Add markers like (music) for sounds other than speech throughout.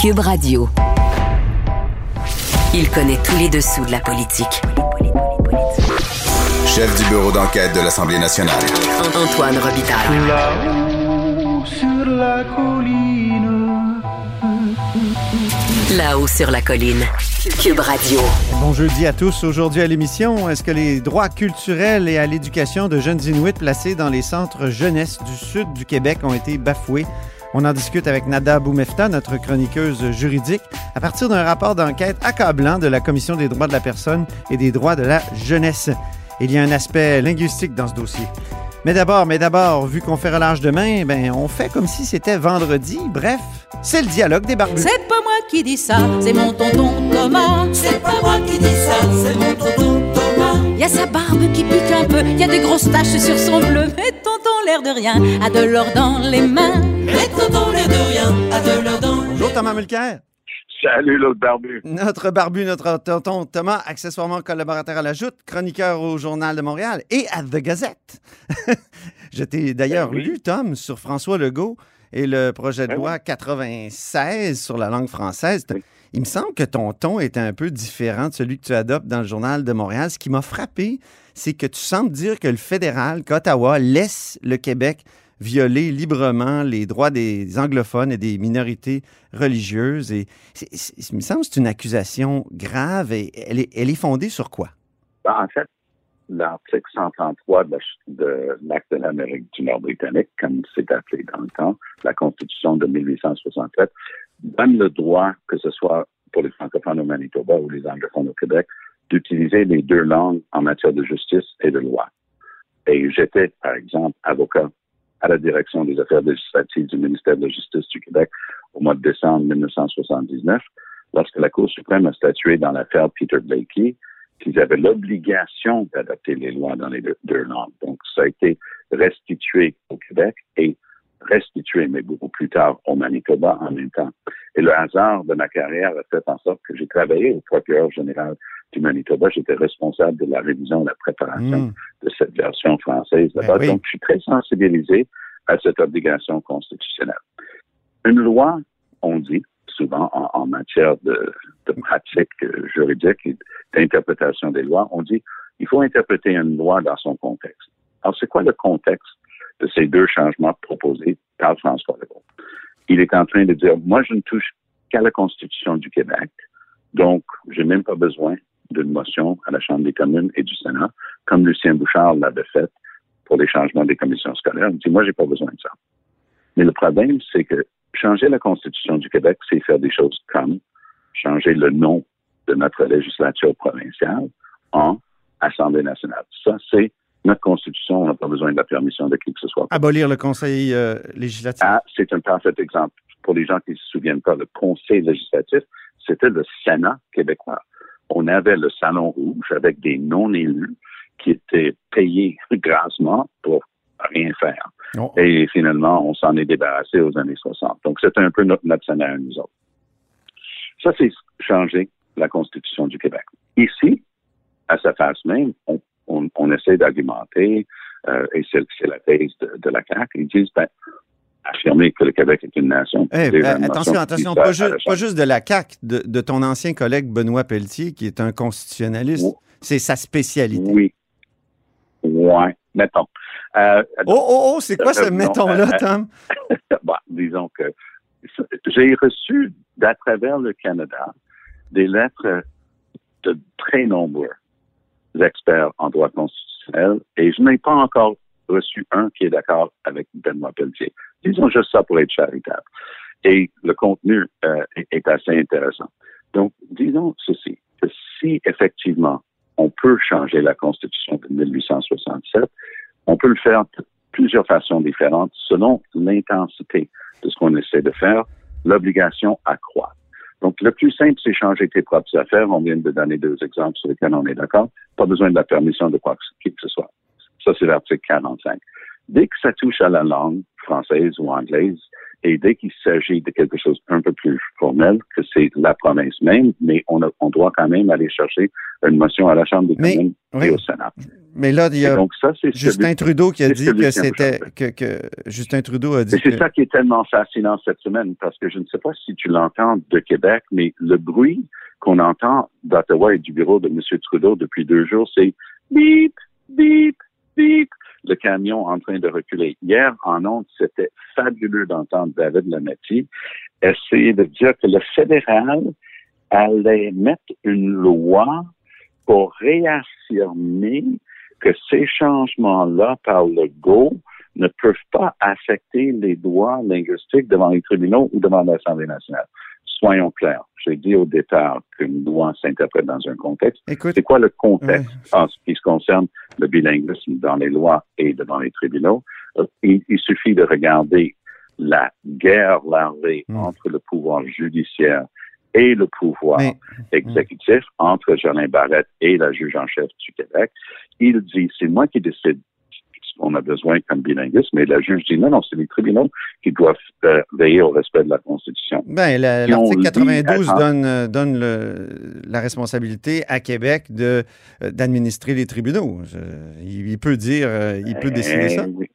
Cube Radio. Il connaît tous les dessous de la politique. Chef du bureau d'enquête de l'Assemblée nationale. Antoine Robitaille. Là-haut sur la colline. Là-haut sur la colline. Cube Radio. Bon jeudi à tous. Aujourd'hui à l'émission, est-ce que les droits culturels et à l'éducation de jeunes Inuits placés dans les centres jeunesse du sud du Québec ont été bafoués? On en discute avec Nada Boumefta, notre chroniqueuse juridique, à partir d'un rapport d'enquête accablant de la Commission des droits de la personne et des droits de la jeunesse. Il y a un aspect linguistique dans ce dossier. Mais d'abord, mais d'abord, vu qu'on fait relâche demain, ben on fait comme si c'était vendredi. Bref, c'est le dialogue des barbus. C'est pas moi qui dis ça, c'est mon tonton Thomas. C'est pas moi qui dis ça, c'est mon tonton Thomas. Y a sa barbe qui pique un peu, y a des grosses taches sur son bleu. Mais tonton, l'air de rien, a de l'or dans les mains. Mais tonton, l'air de rien, a de l'or dans Bonjour Thomas Mulcair. Salut l'autre barbu. Notre barbu, notre tonton Thomas, accessoirement collaborateur à la Joute, chroniqueur au Journal de Montréal et à The Gazette. (laughs) Je t'ai d'ailleurs Ben oui. lu, Tom, sur François Legault et le projet de Ben loi 96 sur la langue française. Oui. Il me semble que ton ton est un peu différent de celui que tu adoptes dans le Journal de Montréal. Ce qui m'a frappé, c'est que tu sembles dire que le fédéral, qu'Ottawa, laisse le Québec violer librement les droits des anglophones et des minorités religieuses. Et il me semble que c'est une accusation grave et elle est, fondée sur quoi? Ben, en fait, l'article 133 de la- de l'Acte de l'Amérique du Nord britannique, comme c'est appelé dans le temps, la Constitution de 1867, donne le droit, que ce soit pour les francophones au Manitoba ou les anglophones au Québec, d'utiliser les deux langues en matière de justice et de loi. Et j'étais, par exemple, avocat à la direction des affaires législatives du ministère de la Justice du Québec au mois de décembre 1979, lorsque la Cour suprême a statué dans l'affaire Peter Blakey qu'ils avaient l'obligation d'adapter les lois dans les deux, langues. Donc, ça a été restitué au Québec et restitué, mais beaucoup plus tard, au Manitoba en même temps. Et le hasard de ma carrière a fait en sorte que j'ai travaillé au procureur général du Manitoba. J'étais responsable de la révision, de la préparation Hmm. de cette version française là-bas. Ben oui. Donc, je suis très sensibilisé à cette obligation constitutionnelle. Une loi, on dit souvent en, en matière de, de pratique euh, juridique et d'interprétation des lois, on dit il faut interpréter une loi dans son contexte. Alors, c'est quoi le contexte de ces deux changements proposés par François Legault? Il est en train de dire, moi, je ne touche qu'à la Constitution du Québec, donc je n'ai même pas besoin d'une motion à la Chambre des communes et du Sénat, comme Lucien Bouchard l'avait fait pour les changements des commissions scolaires. Il dit, moi, j'ai pas besoin de ça. Mais le problème, c'est que changer la Constitution du Québec, c'est faire des choses comme changer le nom de notre législature provinciale en Assemblée nationale. Ça, c'est notre Constitution. On n'a pas besoin de la permission de qui que ce soit. Abolir le Conseil euh, législatif. Ah, c'est un parfait exemple. Pour les gens qui ne se souviennent pas, le Conseil législatif, c'était le Sénat québécois. On avait le Salon Rouge avec des non-élus qui étaient payés (laughs) grassement pour rien faire. Oh. Et finalement, on s'en est débarrassé aux années 60. Donc, c'était un peu notre, notre scénario, nous autres. Ça, c'est changer la Constitution du Québec. Ici, à sa face même, on, on, on essaie d'argumenter, euh, et c'est c'est la thèse de, de la CAQ, ils disent, ben, affirmer que le Québec est une nation. Euh, attention, attention, pas, ju- juste de la CAQ, de, de ton ancien collègue Benoît Pelletier, qui est un constitutionnaliste. C'est sa spécialité. Oui. Ouais, mettons. Euh, Oh, oh, oh, c'est quoi ce Euh, non, mettons-là, euh, Tom? (laughs) bon, disons que j'ai reçu d'à travers le Canada des lettres de très nombreux experts en droit constitutionnel et je n'ai pas encore reçu un qui est d'accord avec Benoît Pelletier. Disons juste ça pour être charitable. Et le contenu euh, est, assez intéressant. Donc, disons ceci, que si effectivement on peut changer la Constitution de 1867, on peut le faire de plusieurs façons différentes selon l'intensité de ce qu'on essaie de faire. L'obligation accroît. Donc, le plus simple, c'est changer tes propres affaires. On vient de donner deux exemples sur lesquels on est d'accord. Pas besoin de la permission de quoi que ce soit. Ça, c'est l'article 45. Dès que ça touche à la langue française ou anglaise, et dès qu'il s'agit de quelque chose un peu plus formel, que c'est la province même, mais on, a- on doit quand même aller chercher une motion à la Chambre des Mais- communes oui. et au Sénat. Mais là, il y a donc ça, c'est Justin celui- Trudeau qui a dit que c'était que, que Justin Trudeau a dit c'est que ça qui est tellement fascinant cette semaine, parce que je ne sais pas si tu l'entends de Québec, mais le bruit qu'on entend d'Ottawa et du bureau de M. Trudeau depuis deux jours, c'est bip, bip, le camion en train de reculer. Hier, en ondes, c'était fabuleux d'entendre David Lametti essayer de dire que le fédéral allait mettre une loi pour réaffirmer que ces changements-là par le GO ne peuvent pas affecter les droits linguistiques devant les tribunaux ou devant l'Assemblée nationale. Soyons clairs. J'ai dit au départ qu'une loi s'interprète dans un contexte. C'est quoi le contexte? En ce qui se concerne le bilinguisme dans les lois et devant les tribunaux? Euh, Il, il suffit de regarder la guerre larvée Mm. entre le pouvoir judiciaire et le pouvoir Mais- exécutif, entre Jolin Barrette et la juge en chef du Québec. Il dit, c'est moi qui décide qu'on a besoin comme bilinguisme, mais la juge dit, non, non, c'est les tribunaux qui doivent euh, veiller au respect de la Constitution. On l'article lit, 92 attends. donne, euh, donne le- la responsabilité à Québec euh, d'administrer les tribunaux. Il, il peut dire, il peut décider Eh ça. oui.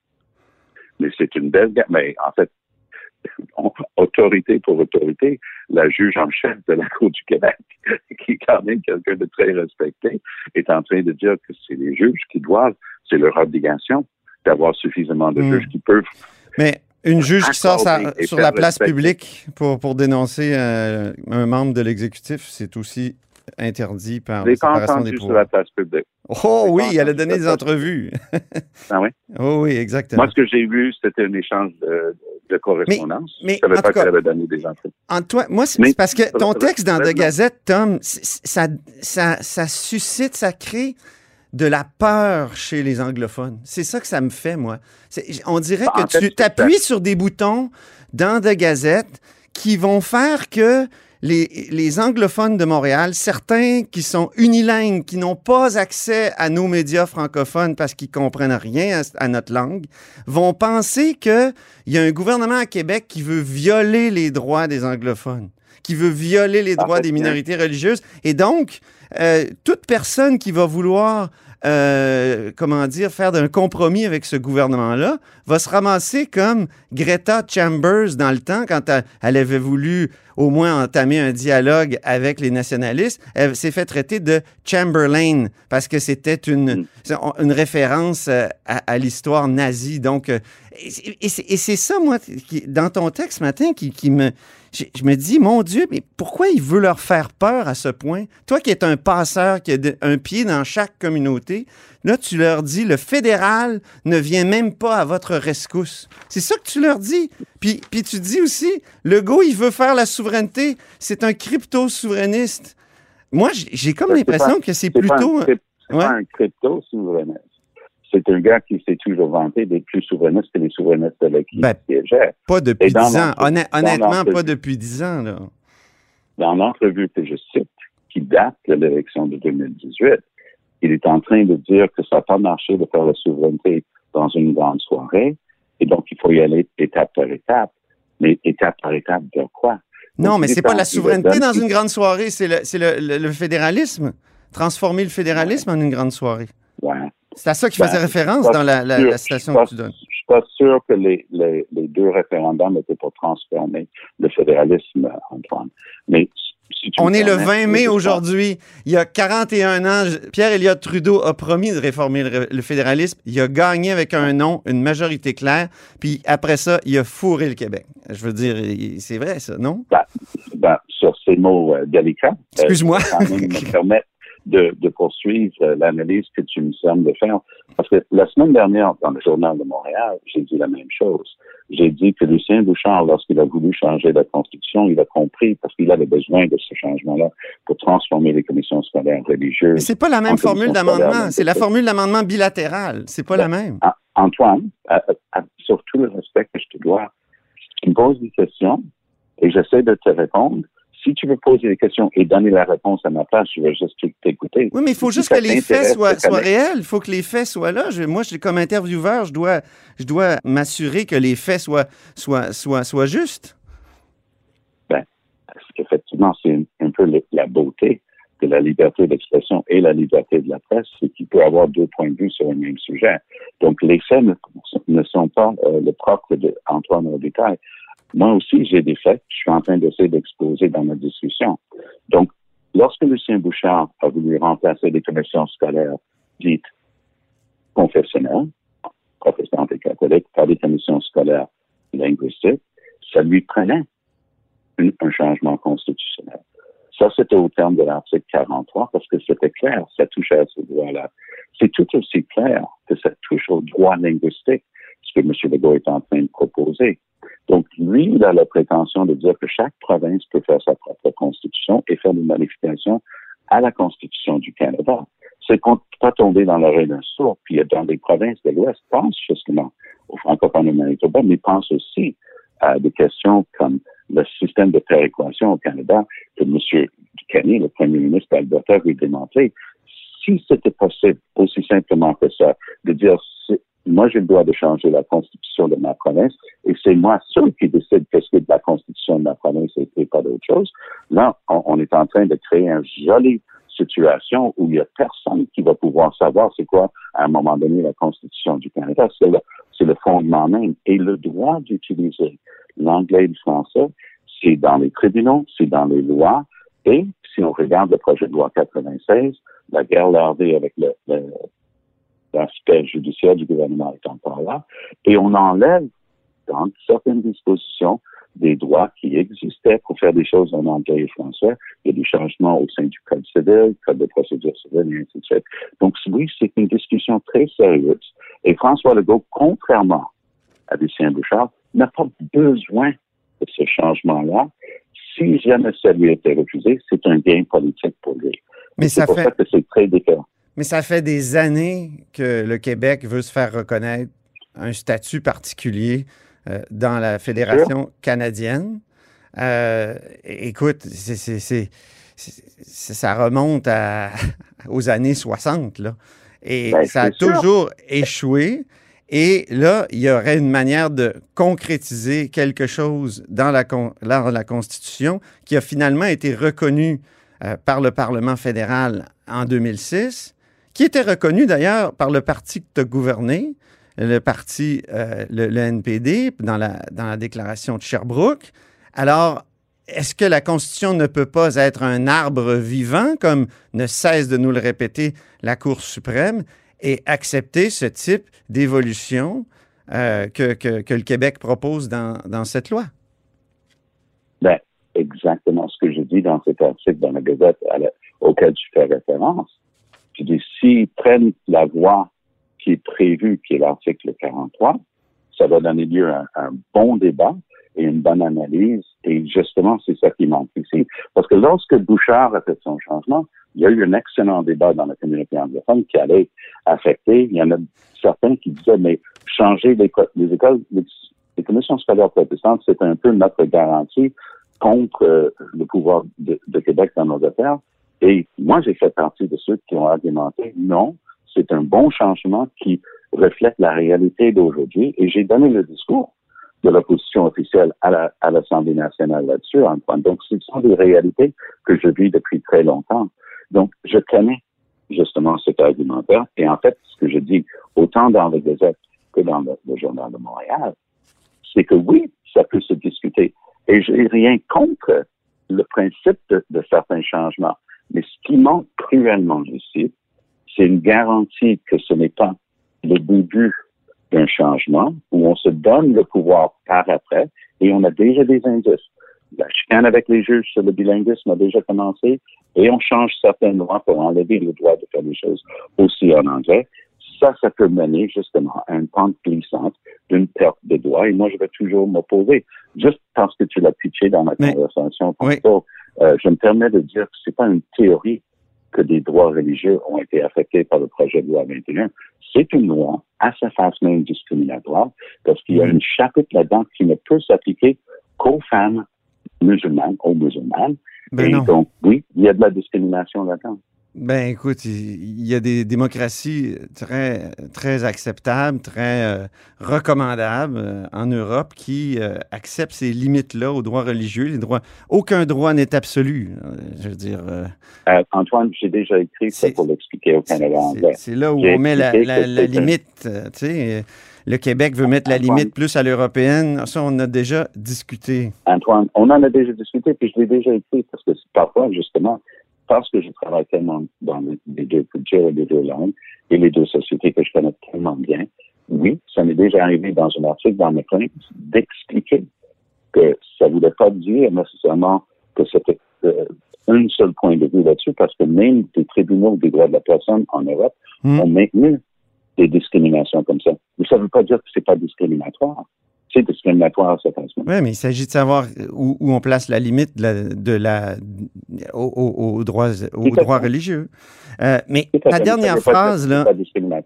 Mais c'est une belle gamme. Mais en fait, on- autorité pour autorité, la juge en chef de la Cour du Québec, (laughs) qui est quand même quelqu'un de très respecté, est en train de dire que c'est les juges qui doivent, c'est leur obligation d'avoir suffisamment de Mm. juges qui peuvent. Mais une juge qui sort sa- sur la place publique pour, pour dénoncer euh, un membre de l'exécutif, c'est aussi interdit par la séparation des entendu sur pouvoirs. la place publique. Oh oui, elle a donné des entrevues. Ah oui? (laughs) oh oui, exactement. Moi, ce que j'ai vu, c'était un échange de, de correspondance. mais, je savais en pas qu'elle avait donné des entrevues. Antoine, moi, c'est Mais- parce que ton texte dans The. Gazette, Tom, ça, ça, ça suscite, ça crée de la peur chez les anglophones. C'est ça que ça me fait, moi. On dirait Bah, en que tu t'appuies sur des boutons dans The Gazette qui vont faire que les, les anglophones de Montréal, certains qui sont unilingues, qui n'ont pas accès à nos médias francophones parce qu'ils comprennent rien à, à notre langue, vont penser qu'il y a un gouvernement à Québec qui veut violer les droits des anglophones, qui veut violer les droits des minorités religieuses. Et donc, euh, toute personne qui va vouloir, euh, comment dire, faire d'un compromis avec ce gouvernement-là, va se ramasser comme Greta Chambers dans le temps, quand elle, avait voulu au moins entamer un dialogue avec les nationalistes. Elle s'est fait traiter de Chamberlain parce que c'était une, Mm. une référence euh, à, à l'histoire nazie. Donc, euh, et c'est- ça, moi, qui, dans ton texte ce matin, qui, qui me. Je, je me dis, mon Dieu, mais pourquoi il veut leur faire peur à ce point? Toi qui es un passeur, qui a de- un pied dans chaque communauté, là, tu leur dis, le fédéral ne vient même pas à votre rescousse. C'est ça que tu leur dis. Puis, puis tu dis aussi, le go, il veut faire la souveraineté. C'est un crypto-souverainiste. Moi, j'ai- comme l'impression que c'est plutôt. c'est ouais. pas un crypto-souverainiste. C'est un gars qui s'est toujours vanté d'être plus souverainiste que les souverainistes avec qui Ben, il siégeait. Pas depuis 10 ans. honnêtement, pas depuis 10 ans. Là. Dans l'entrevue que je cite, qui date de l'élection de 2018, il est en train de dire que ça n'a pas marché de faire la souveraineté dans une grande soirée, et donc il faut y aller étape par étape. Mais étape par étape de quoi? Non, Donc, mais c'est est pas la souveraineté dans une grande soirée, c'est le, c'est le, le- le fédéralisme. Transformer le fédéralisme en une grande soirée. Ouais. C'est à ça qu'il Ben, faisait référence pas dans la, la- citation que tu donnes. pas- Je suis pas sûr que les, les, les deux référendums étaient pour transformer le fédéralisme, Antoine. Mais si tu On est le permets, 20 mai aujourd'hui. Il y a 41 ans, Pierre Elliott Trudeau a promis de réformer le, le fédéralisme. Il a gagné avec un non, une majorité claire. Puis après ça, il a fourré le Québec. Je veux dire, c'est vrai ça, non? ben, sur ces mots euh, délicats. euh, Excuse-moi. me (laughs) permettre de, de poursuivre euh, l'analyse que tu me sembles de faire. Parce que la semaine dernière, dans le Journal de Montréal, j'ai dit la même chose. J'ai dit que Lucien Bouchard, lorsqu'il a voulu changer la Constitution, il a compris parce qu'il avait besoin de ce changement-là pour transformer les commissions scolaires Mais religieuses. c'est pas la même formule d'amendement. C'est la formule d'amendement bilatéral. C'est pas la même. Antoine, à- à- sur tout le respect que je te dois, tu me poses des questions et j'essaie de te répondre. Si tu veux poser des questions et donner la réponse à ma place, je vais juste t'écouter. Oui, mais il faut Si juste que les faits soient, réels. Il faut que les faits soient là. Je- moi, je- comme intervieweur, je dois, je dois m'assurer que les faits soient, soient, soient, soient justes. Parce qu'effectivement, c'est un, un peu le- la beauté de la liberté d'expression et la liberté de la presse, c'est qu'il peut avoir deux points de vue sur un même sujet. Donc, les faits ne, ne sont pas euh, le propre d'Antoine Robitaille. Moi aussi, j'ai des faits. Je suis en train d'essayer d'exposer dans ma discussion. Donc, lorsque Lucien Bouchard a voulu remplacer les commissions scolaires dites confessionnelles, protestantes et catholiques, par des commissions scolaires linguistiques, ça lui prenait un changement constitutionnel. Ça, c'était au terme de l'article 43 parce que c'était clair, ça touchait à ce droit-là. C'est tout aussi clair que ça touche au droit linguistique, que M. Legault est en train de proposer. Donc, lui, il a la prétention de dire que chaque province peut faire sa propre constitution et faire des modifications à la constitution du Canada. C'est pas tomber dans l'oreille d'un sourd, puis dans des provinces de l'Ouest pensent justement au francophone au Manitoba, mais pensent aussi à des questions comme le système de péréquation au Canada que M. Ducanier, le premier ministre d'Alberta, veut démontrer. Si c'était possible, aussi simplement que ça, de dire moi, j'ai le droit de changer la constitution de ma province et c'est moi seul qui décide qu'est-ce que la constitution de ma province et, pas d'autre chose. Là, on, est en train de créer une jolie situation où il n'y a personne qui va pouvoir savoir c'est quoi, à un moment donné, la constitution du Canada. C'est le, c'est le fondement même. Et le droit d'utiliser l'anglais et le français, c'est dans les tribunaux, c'est dans les lois. Et si on regarde le projet de loi 96, la guerre lardée avec le, l'aspect judiciaire du gouvernement est encore là, et on enlève dans certaines dispositions des droits qui existaient pour faire des choses en anglais et français. Il y a des changements au sein du Code civil, Code de procédure civile, et ainsi de suite. Donc, oui, c'est une discussion très sérieuse. Et François Legault, contrairement à Lucien Bouchard, n'a pas besoin de ce changement-là. Si jamais ça lui était refusé, c'est un gain politique pour lui. Mais ça pour fait... ça que c'est très différent. Mais ça fait des années que le Québec veut se faire reconnaître un statut particulier euh, dans la Fédération canadienne. Euh, écoute, c'est, ça remonte à, (laughs) aux années 60, là. Et Ben, ça a sûr. toujours échoué. Et là, il y aurait une manière de concrétiser quelque chose dans la, con- dans la Constitution qui a finalement été reconnu euh, par le Parlement fédéral en 2006, qui était reconnu d'ailleurs par le parti que tu as gouverné, le parti, euh, le, NPD, dans la, déclaration de Sherbrooke. Alors, est-ce que la Constitution ne peut pas être un arbre vivant, comme ne cesse de nous le répéter la Cour suprême, et accepter ce type d'évolution euh, que, le Québec propose dans, cette loi? Ben, exactement ce que je dis dans cet article dans la Gazette auquel tu fais référence. Dis, s'ils prennent la voie qui est prévue, qui est l'article 43, ça va donner lieu à un bon débat et une bonne analyse. Et justement, c'est ça qui manque ici. Parce que lorsque Bouchard a fait son changement, il y a eu un excellent débat dans la communauté anglophone qui allait affecter. Il y en a certains qui disaient, mais changer les, les écoles, les, commissions scolaires protestantes, c'est un peu notre garantie contre euh, le pouvoir de Québec dans nos affaires. Et moi, j'ai fait partie de ceux qui ont argumenté, non, c'est un bon changement qui reflète la réalité d'aujourd'hui. Et j'ai donné le discours de l'opposition officielle à la- à l'Assemblée nationale là-dessus, Antoine. Donc, ce sont des réalités que je vis depuis très longtemps. Donc, je connais justement cet argumentaire. Et en fait, ce que je dis, autant dans le Gazette que dans le, Journal de Montréal, c'est que oui, ça peut se discuter. Et j'ai rien contre le principe de certains changements. Mais ce qui manque cruellement ici, c'est une garantie que ce n'est pas le début d'un changement où on se donne le pouvoir par après et on a déjà des indices. La chicane avec les juges sur le bilinguisme a déjà commencé et on change certaines lois pour enlever le droit de faire des choses aussi en anglais. Ça, ça peut mener justement à une pente glissante d'une perte de droits et moi, je vais toujours m'opposer. Juste parce que tu l'as pitché dans la conversation Oui. euh, je me permets de dire que c'est pas une théorie que des droits religieux ont été affectés par le projet de loi 21. C'est une loi à sa face même discriminatoire parce qu'il y a Mhm. une chapitre là-dedans qui ne peut s'appliquer qu'aux femmes musulmanes, aux musulmanes. Ben Et non. donc, oui, il y a de la discrimination là-dedans. Ben écoute, il y a des démocraties très, très acceptables, très euh, recommandables euh, en Europe qui euh, acceptent ces limites-là aux droits religieux. Les droits, aucun droit n'est absolu. je veux dire, Antoine, j'ai déjà écrit ça pour l'expliquer au Canada c'est- anglais. c'est là où on met la, la- limite. tu sais, le Québec veut mettre la limite plus à l'européenne. Ça, on en a déjà discuté. Antoine, on en a déjà discuté, puis je l'ai déjà écrit, parce que parfois, justement, parce que je travaille tellement dans les, deux cultures et les deux langues et les deux sociétés que je connais tellement bien, oui, ça m'est déjà arrivé dans un article dans mes chroniques d'expliquer que ça ne voulait pas dire nécessairement que c'était euh, un seul point de vue là-dessus, parce que même les tribunaux des droits de la personne en Europe Hmm. ont maintenu des discriminations comme ça. Mais ça ne veut pas dire que c'est pas discriminatoire. C'est discriminatoire moments. Oui, mais il s'agit de savoir où, où on place la limite de la, de la, aux, aux- droits, aux religieux. Euh, mais ta dernière phrase, là.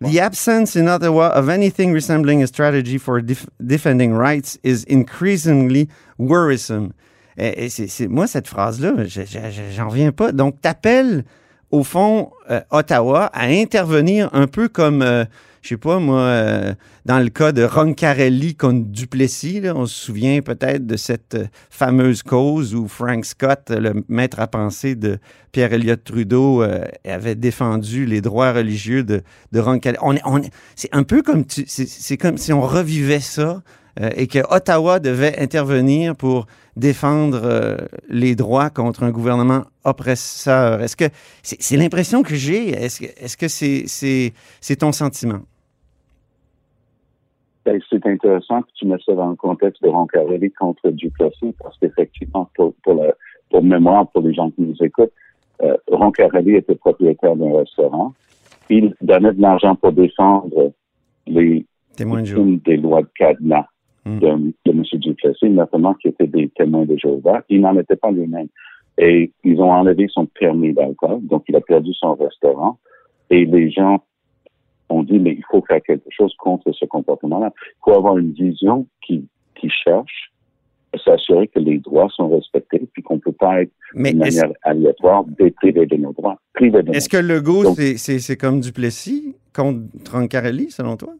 The absence in Ottawa of anything resembling a strategy for def- defending rights is increasingly worrisome. Et, et c'est, moi, cette phrase-là, je- je- je- j'en reviens pas. Donc, t'appelles, au fond, euh, Ottawa à intervenir un peu comme, euh, je sais pas, moi, euh, dans le cas de Roncarelli contre Duplessis, on se souvient peut-être de cette euh, fameuse cause où Frank Scott, le maître à penser de Pierre Elliott Trudeau, avait défendu les droits religieux de, Roncarelli. On on est- c'est un peu comme, c'est comme si on revivait ça euh, et que Ottawa devait intervenir pour défendre euh, les droits contre un gouvernement oppresseur. Est-ce que c'est, c'est l'impression que j'ai? Est-ce que, est-ce que c'est, c'est, c'est ton sentiment? Ben, c'est intéressant que tu mets ça dans le contexte de Roncarelli contre Duplessis, parce qu'effectivement, pour, pour, mémoire, pour les gens qui nous écoutent, euh, Roncarelli était propriétaire d'un restaurant. Il donnait de l'argent pour défendre les Témoin de des lois de cadenas. De, de M. Duplessis, notamment qui étaient des témoins de Jéhovah. Il n'en était pas lui-même. Et ils ont enlevé son permis d'alcool, donc il a perdu son restaurant. Et les gens ont dit, mais il faut faire quelque chose contre ce comportement-là. Il faut avoir une vision qui, qui cherche à s'assurer que les droits sont respectés, puis qu'on ne peut pas être de manière aléatoire déprivé de nos droits. Est-ce que Legault, Donc- c'est, comme Duplessis contre Roncarelli, selon toi?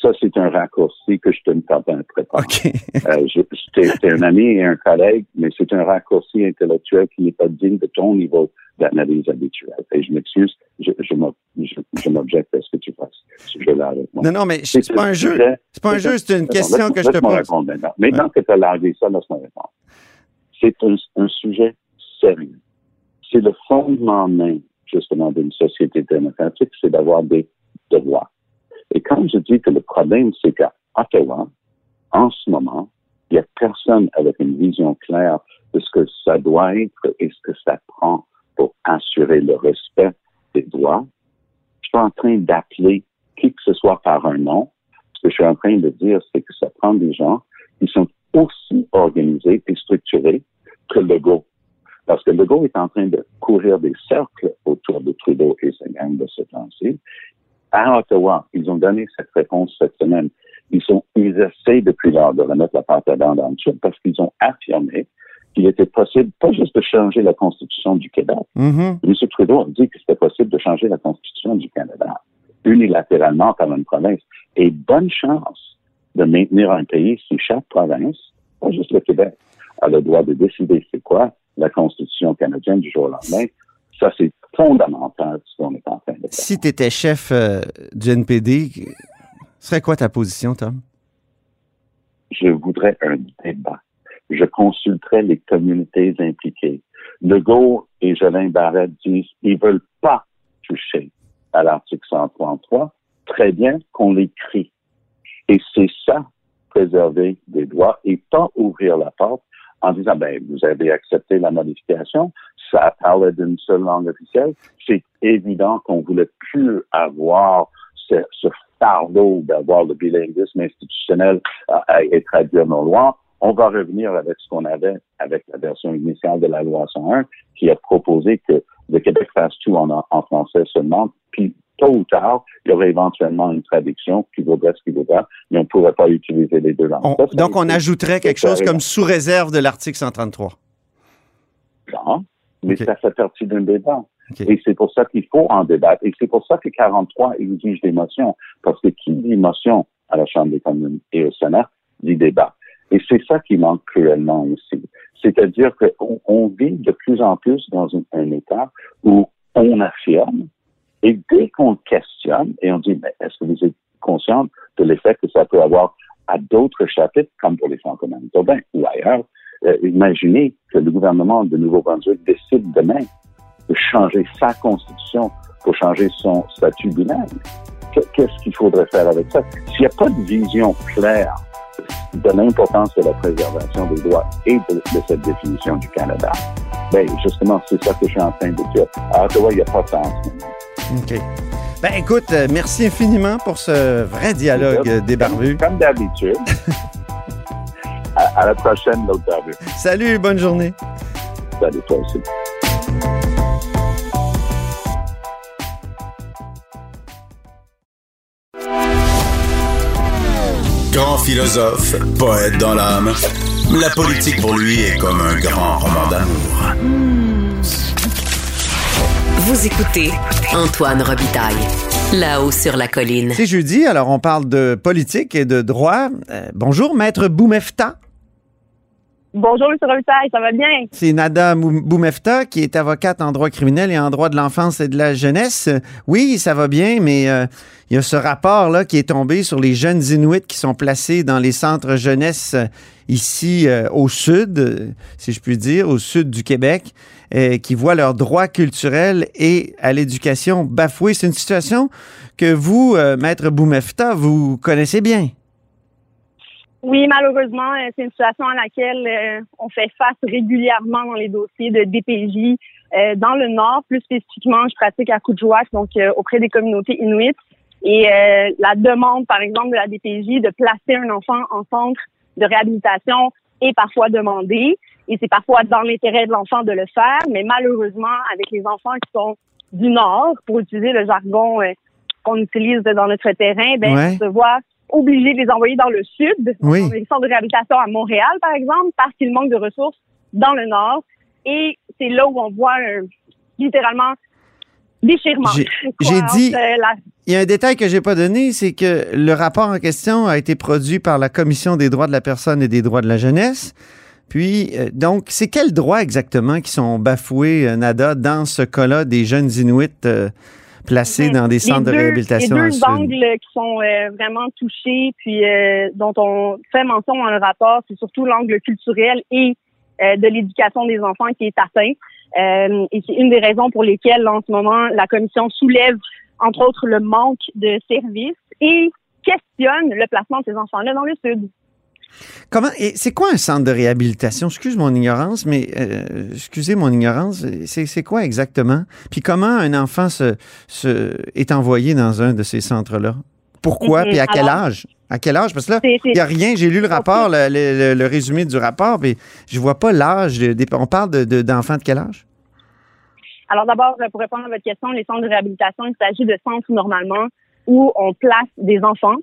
Ça, c'est un raccourci que je te ne t'interprète pas. OK. Euh, C'était un ami et un collègue, mais c'est un raccourci intellectuel qui n'est pas digne de ton niveau d'analyse habituelle. Et je m'excuse, je, je m'ob- je- je m'objecte à ce que tu fasses ce jeu-là avec moi. non, non, mais c'est pas un jeu. C'est pas un jeu, c'est une question que je te pose. répondre maintenant. Maintenant que tu as largué ça, laisse-moi répondre. C'est un, un sujet sérieux. C'est le fondement même, justement, d'une société démocratique, c'est d'avoir des devoirs. Et quand je dis que le problème, c'est qu'à Ottawa, en ce moment, il n'y a personne avec une vision claire de ce que ça doit être et ce que ça prend pour assurer le respect des droits. Je suis en train d'appeler qui que ce soit par un nom. Ce que je suis en train de dire, c'est que ça prend des gens qui sont aussi organisés et structurés que Legault. Parce que Legault est en train de courir des cercles autour de Trudeau et sa gang de ce temps-ci. À Ottawa, ils ont donné cette réponse cette semaine. Ils sont, ils essaient depuis lors de remettre la pâte à dents dans le tube parce qu'ils ont affirmé qu'il était possible, pas juste de changer la Constitution du Québec. Mhm. M. Trudeau a dit que c'était possible de changer la Constitution du Canada unilatéralement par une province. Et bonne chance de maintenir un pays si chaque province, pas juste le Québec, a le droit de décider c'est quoi la Constitution canadienne du jour au lendemain. Ça, c'est fondamental ce qu'on est en train de faire. Si tu étais chef euh, du NPD, serait quoi ta position, Tom? je voudrais un débat. Je consulterais les communautés impliquées. Legault et Jolin Barrette disent ils veulent pas toucher à l'article 133. Très bien qu'on l'écrit. Et c'est ça, préserver des droits et pas ouvrir la porte en disant, ben, vous avez accepté la modification, ça parlait d'une seule langue officielle. C'est évident qu'on voulait plus avoir ce, fardeau d'avoir le bilinguisme institutionnel euh, et traduire nos lois. On va revenir avec ce qu'on avait avec la version initiale de la loi 101 qui a proposé que le Québec fasse tout en, en français seulement, puis tôt ou tard, il y aurait éventuellement une traduction qui vaudrait ce qui vaudra, mais on ne pourrait pas utiliser les deux langues. On- Ça, ça donc, on ajouterait quelque chose comme sous réserve de l'article 133. genre, mais ça fait partie d'un débat. Et c'est pour ça qu'il faut en débattre. Et c'est pour ça que 43 exige des motions. Parce que qui dit motion à la Chambre des communes et au Sénat dit débat. Et c'est ça qui manque cruellement aussi. C'est-à-dire qu'on on vit de plus en plus dans un, un État où on affirme et dès qu'on questionne et on dit, mais est-ce que vous êtes conscient de l'effet que ça peut avoir à d'autres chapitres, comme pour les centres Manitobains ou ailleurs, euh, imaginez que le gouvernement de Nouveau-Brunswick décide demain de changer sa constitution pour changer son statut. Que- Qu'est-ce qu'il faudrait faire avec ça? S'il n'y a pas de vision claire de l'importance de la préservation des droits et de, cette définition du Canada, ben justement, c'est ça que je suis en train de dire. À Ottawa, il n'y a pas de temps. OK. Ben écoute, euh, merci infiniment pour ce vrai dialogue euh, débarbu. Comme d'habitude. (laughs) à, à la prochaine, l'autre barbu. Salut, bonne journée. Salut, toi aussi. Grand philosophe, poète dans l'âme. La politique pour lui est comme un grand roman d'amour. Vous écoutez Antoine Robitaille, là-haut sur la colline. C'est jeudi, alors on parle de politique et de droit. Euh, bonjour, maître Boumefta. Bonjour, M. Robitaille, ça va bien? C'est Nada Boumefta qui est avocate en droit criminel et en droit de l'enfance et de la jeunesse. Oui, ça va bien, mais euh, il y a ce rapport-là qui est tombé sur les jeunes Inuits qui sont placés dans les centres jeunesse euh, ici euh, au sud, si je puis dire, au sud du Québec, euh, qui voient leurs droits culturels et à l'éducation bafoués. C'est une situation que vous, euh, maître Boumefta, vous connaissez bien. Oui, malheureusement, euh, c'est une situation à laquelle on fait face régulièrement dans les dossiers de DPJ. Dans le Nord, plus spécifiquement, je pratique à Coudjouac, donc auprès des communautés inuites. Et la demande, par exemple, de la DPJ de placer un enfant en centre de réhabilitation est parfois demandée. Et c'est parfois dans l'intérêt de l'enfant de le faire, mais malheureusement, avec les enfants qui sont du Nord, pour utiliser le jargon euh, qu'on utilise dans notre terrain, ben, Ouais. on se voit obligé de les envoyer dans le sud, Oui. dans les centres de réhabilitation à Montréal, par exemple, parce qu'il manque de ressources dans le Nord. Et c'est là où on voit un, littéralement déchirement. J'ai- j'ai dit- la- Il y a un détail que j'ai pas donné, c'est que le rapport en question a été produit par la Commission des droits de la personne et des droits de la jeunesse. Puis, euh, donc, c'est quels droits exactement qui sont bafoués, euh, Nada, dans ce cas-là des jeunes Inuits euh, placés Mhm. dans des centres de réhabilitation Les deux angles qui sont vraiment touchés, puis dont on fait mention dans le rapport, c'est surtout l'angle culturel et de l'éducation des enfants qui est atteint. Et c'est une des raisons pour lesquelles, en ce moment, la commission soulève, entre autres, le manque de services et questionne le placement de ces enfants-là dans le sud. Comment et c'est quoi un centre de réhabilitation? Excuse mon ignorance, mais euh, excusez mon ignorance. C'est quoi exactement? Puis comment un enfant se, se est envoyé dans un de ces centres-là? Pourquoi? Mhm. Puis à quel âge? À quel âge? Parce que là, il n'y a rien. J'ai lu le rapport, le, le- le résumé du rapport, mais je vois pas l'âge. on parle de- de- d'enfants de, quel âge? Alors d'abord, euh, pour répondre à votre question, les centres de réhabilitation, il s'agit de centres normalement où on place des enfants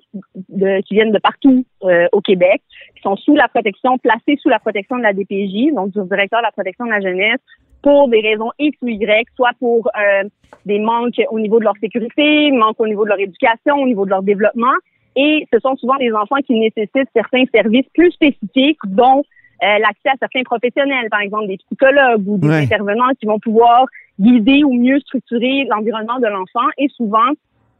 de- qui viennent de partout euh, au Québec, qui sont sous la protection, placés sous la protection de la DPJ, donc du directeur de la protection de la jeunesse, pour des raisons X ou Y, soit pour euh, des manques au niveau de leur sécurité, manques au niveau de leur éducation, au niveau de leur développement. Et ce sont souvent des enfants qui nécessitent certains services plus spécifiques, dont euh, l'accès à certains professionnels, par exemple des psychologues ou des Ouais. intervenants qui vont pouvoir guider ou mieux structurer l'environnement de l'enfant. Et souvent,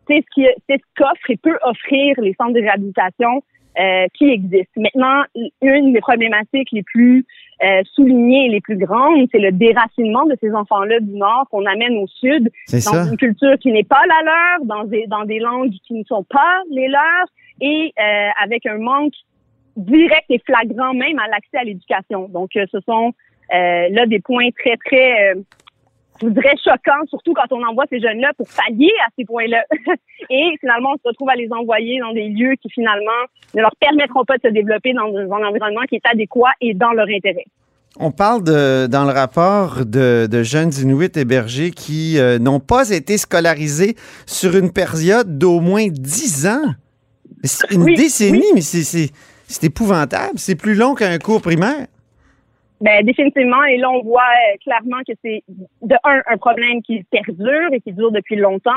c'est ce qui c'est ce qu'offrent et peut offrir les centres de réhabilitation euh, qui existent. Maintenant, une des problématiques les plus euh, soulignées et les plus grandes, c'est le déracinement de ces enfants-là du Nord qu'on amène au Sud dans ça. une culture qui n'est pas la leur, dans des, dans des langues qui ne sont pas les leurs et euh, avec un manque direct et flagrant même à l'accès à l'éducation. Donc, euh, ce sont euh, là des points très, très, euh, je vous dirais, choquants, surtout quand on envoie ces jeunes-là pour pallier à ces points-là. (laughs) et finalement, on se retrouve à les envoyer dans des lieux qui finalement ne leur permettront pas de se développer dans un, environnement qui est adéquat et dans leur intérêt. On parle de, dans le rapport de, de jeunes Inuits hébergés qui euh, n'ont pas été scolarisés sur une période d'au moins 10 ans. C'est une Oui, décennie, mais c'est épouvantable. C'est plus long qu'un cours primaire. Ben définitivement, et là on voit euh, clairement que c'est de un un problème qui perdure et qui dure depuis longtemps.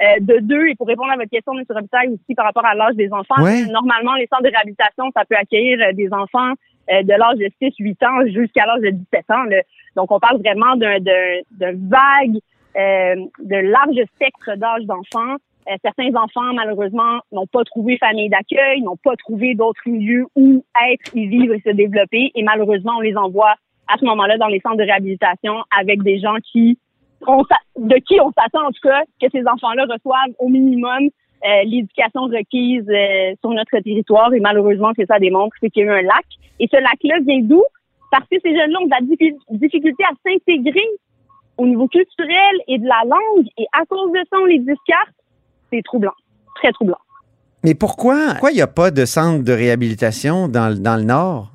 Euh, de deux, et pour répondre à votre question, M. Robitaille, aussi par rapport à l'âge des enfants, Ouais. normalement les centres de réhabilitation, ça peut accueillir euh, des enfants euh, de l'âge de 6-8 ans jusqu'à l'âge de 17 ans. là. Donc on parle vraiment d'un d'un d'un vague, euh, de large spectre d'âge d'enfants. Euh, certains enfants, malheureusement, n'ont pas trouvé famille d'accueil, n'ont pas trouvé d'autres milieux où être, y vivre et se développer. Et malheureusement, on les envoie à ce moment-là dans les centres de réhabilitation avec des gens qui, on de qui on s'attend en tout cas que ces enfants-là reçoivent au minimum euh, l'éducation requise euh, sur notre territoire. Et malheureusement, ce que ça démontre, c'est qu'il y a eu un lac. Et ce lac-là vient d'où? Parce que ces jeunes-là ont de la diffi- difficulté à s'intégrer au niveau culturel et de la langue. Et à cause de ça, on les discarte. C'est troublant. Très troublant. Mais pourquoi pourquoi il n'y a pas de centre de réhabilitation dans, le- dans le Nord?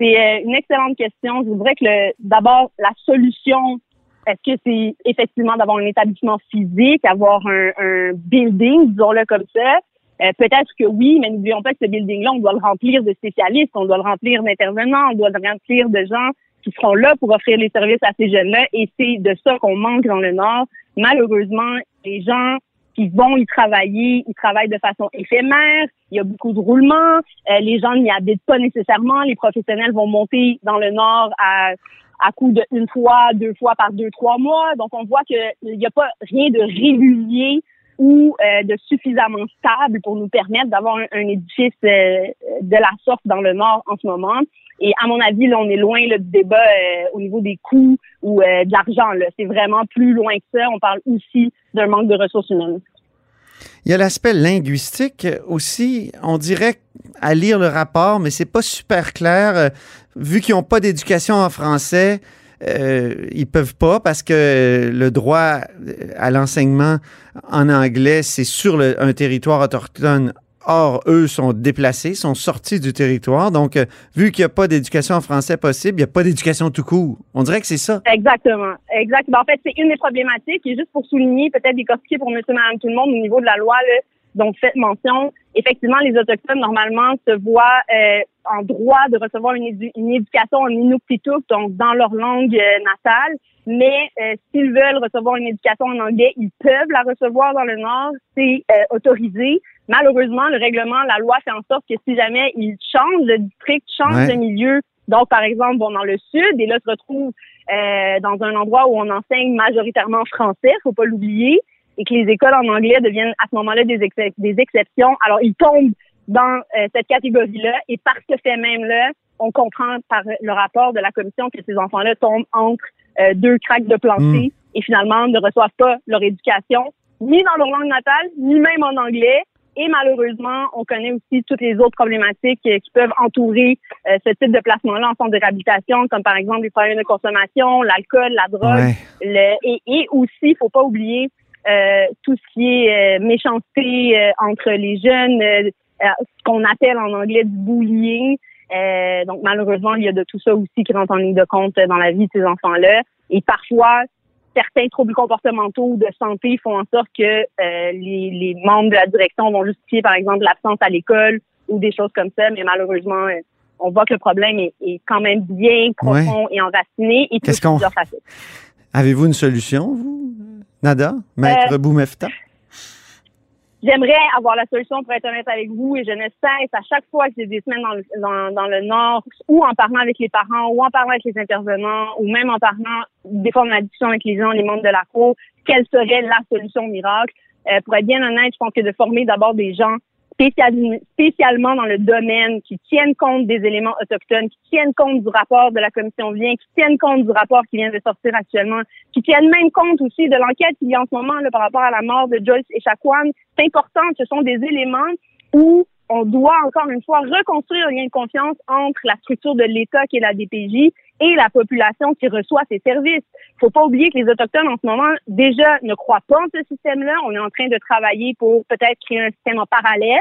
C'est euh, une excellente question. Je voudrais que d'abord la solution, est-ce que c'est effectivement d'avoir un établissement physique, avoir un, un building, disons-le comme ça? Euh, Peut-être que oui, mais n'oublions pas que ce building-là, on doit le remplir de spécialistes, on doit le remplir d'intervenants, on doit le remplir de gens qui seront là pour offrir les services à ces jeunes-là. Et c'est de ça qu'on manque dans le Nord. Malheureusement, les gens qui vont y travailler, ils travaillent de façon éphémère. Il y a beaucoup de roulements. Euh, les gens n'y habitent pas nécessairement. Les professionnels vont monter dans le Nord à à coup de une fois, deux fois par deux, trois mois. Donc, on voit qu'il n'y a pas rien de régulier ou euh, de suffisamment stable pour nous permettre d'avoir un, édifice euh, de la sorte dans le Nord en ce moment. Et à mon avis, là, on est loin là, du débat euh, au niveau des coûts ou de l'argent. C'est vraiment plus loin que ça. On parle aussi d'un manque de ressources humaines. Il y a l'aspect linguistique aussi. On dirait à lire le rapport, mais c'est pas super clair. Vu qu'ils n'ont pas d'éducation en français, euh, ils peuvent pas parce que le droit à l'enseignement en anglais, c'est sur le- un territoire autochtone. Or, eux sont déplacés, sont sortis du territoire. Donc, euh, vu qu'il n'y a pas d'éducation en français possible, il n'y a pas d'éducation tout court. On dirait que c'est ça. Exactement. Exact. Ben, en fait, c'est une des problématiques. Et juste pour souligner, peut-être décortiquer pour monsieur, madame, tout le monde au niveau de la loi, là, dont vous faites mention, effectivement, les Autochtones, normalement, se voient euh, en droit de recevoir une, édu- une éducation en Inuktitut, donc dans leur langue euh, natale. Mais euh, s'ils veulent recevoir une éducation en anglais, ils peuvent la recevoir dans le Nord. C'est euh, autorisé. Malheureusement, le règlement, la loi fait en sorte que si jamais ils changent de district, changent Ouais. de milieu, donc par exemple, vont dans le sud et là se retrouvent euh, dans un endroit où on enseigne majoritairement français, faut pas l'oublier, et que les écoles en anglais deviennent à ce moment-là des, des exceptions. Alors, ils tombent dans euh, cette catégorie-là, et par ce fait même-là, on comprend par le rapport de la commission que ces enfants-là tombent entre euh, deux craques de plancher et finalement ne reçoivent pas leur éducation, ni dans leur langue natale, ni même en anglais. Et malheureusement, on connaît aussi toutes les autres problématiques euh, qui peuvent entourer euh, ce type de placement-là en centre de réhabilitation, comme par exemple les problèmes de consommation, l'alcool, la drogue, Ouais. le, et, et aussi, faut pas oublier euh, tout ce qui est euh, méchanceté euh, entre les jeunes, euh, euh, ce qu'on appelle en anglais du bullying. Euh, donc malheureusement, il y a de tout ça aussi qui rentre en ligne de compte dans la vie de ces enfants-là. Et parfois, certains troubles comportementaux ou de santé font en sorte que euh, les, les membres de la direction vont justifier, par exemple, l'absence à l'école ou des choses comme ça. Mais malheureusement, on voit que le problème est, est quand même bien profond et enraciné et Qu'est-ce touche qu'on-. Avez-vous une solution, vous, Nada, Maître Boumefta? J'aimerais avoir la solution pour être honnête avec vous et je ne cesse à chaque fois que j'ai des semaines dans le, dans, dans le Nord ou en parlant avec les parents ou en parlant avec les intervenants ou même en parlant des fois en discussion avec les gens, les membres de la cour, quelle serait la solution miracle? Euh, pour être bien honnête, je pense que de former d'abord des gens spécialement dans le domaine qui tiennent compte des éléments autochtones, qui tiennent compte du rapport de la commission vient, qui tiennent compte du rapport qui vient de sortir actuellement, qui tiennent même compte aussi de l'enquête qu'il y a en ce moment là, par rapport à la mort de Joyce et Chacuan. C'est important, ce sont des éléments où on doit encore une fois reconstruire un lien de confiance entre la structure de l'État qui est la DPJ et la population qui reçoit ces services. Faut pas oublier que les Autochtones en ce moment déjà ne croient pas en ce système-là. On est en train de travailler pour peut-être créer un système en parallèle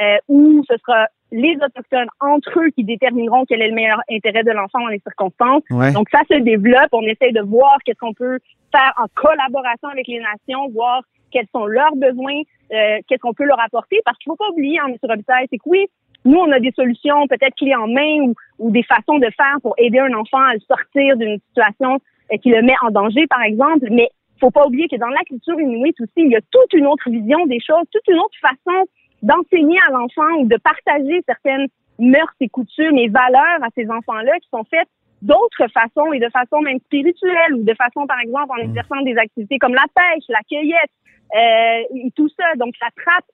euh, où ce sera les Autochtones entre eux qui détermineront quel est le meilleur intérêt de l'enfant dans les circonstances. Ouais. Donc ça se développe. On essaie de voir qu'est-ce qu'on peut faire en collaboration avec les nations, voir quels sont leurs besoins, euh, qu'est-ce qu'on peut leur apporter. Parce qu'il faut pas oublier, hein, M. Robitaille, c'est que oui, nous, on a des solutions peut-être clés en main ou, ou des façons de faire pour aider un enfant à sortir d'une situation euh, qui le met en danger, par exemple. Mais faut pas oublier que dans la culture inuite aussi, il y a toute une autre vision des choses, toute une autre façon d'enseigner à l'enfant ou de partager certaines mœurs et coutumes et valeurs à ces enfants-là qui sont faites d'autres façons et de façon même spirituelle ou de façon, par exemple, en exerçant des activités comme la pêche, la cueillette euh, et tout ça. Donc, la trappe,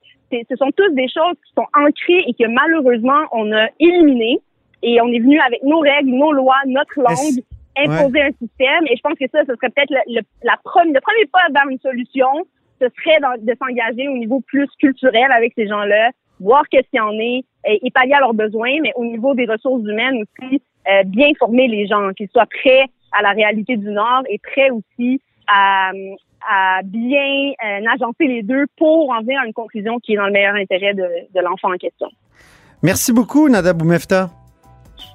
ce sont tous des choses qui sont ancrées et que malheureusement, on a éliminées et on est venu avec nos règles, nos lois, notre langue, imposer un système. Et je pense que ça, ce serait peut-être le, la le premier pas vers une solution, ce serait de s'engager au niveau plus culturel avec ces gens-là, voir qu'est-ce qu'il y en est et, pallier à leurs besoins, mais au niveau des ressources humaines aussi, euh, bien former les gens, qu'ils soient prêts à la réalité du Nord et prêts aussi à, à bien euh, agencer les deux pour en venir à une conclusion qui est dans le meilleur intérêt de, de l'enfant en question. Merci beaucoup, Nada Boumefta.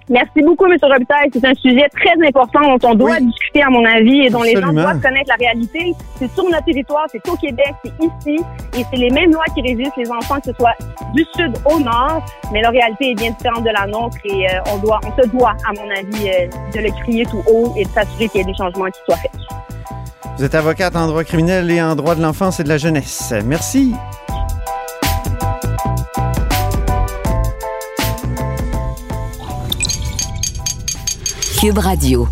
Merci beaucoup, M. Robitaille. C'est un sujet très important dont on doit discuter, à mon avis, et dont les gens doivent connaître la réalité. C'est sur notre territoire, c'est au Québec, c'est ici, et c'est les mêmes lois qui régissent les enfants, que ce soit du sud au nord, mais la réalité est bien différente de la nôtre, et euh, on doit, on se doit, à mon avis, euh, de le crier tout haut et de s'assurer qu'il y ait des changements qui soient faits. Vous êtes avocate en droit criminel et en droit de l'enfance et de la jeunesse. Merci. Cube Radio.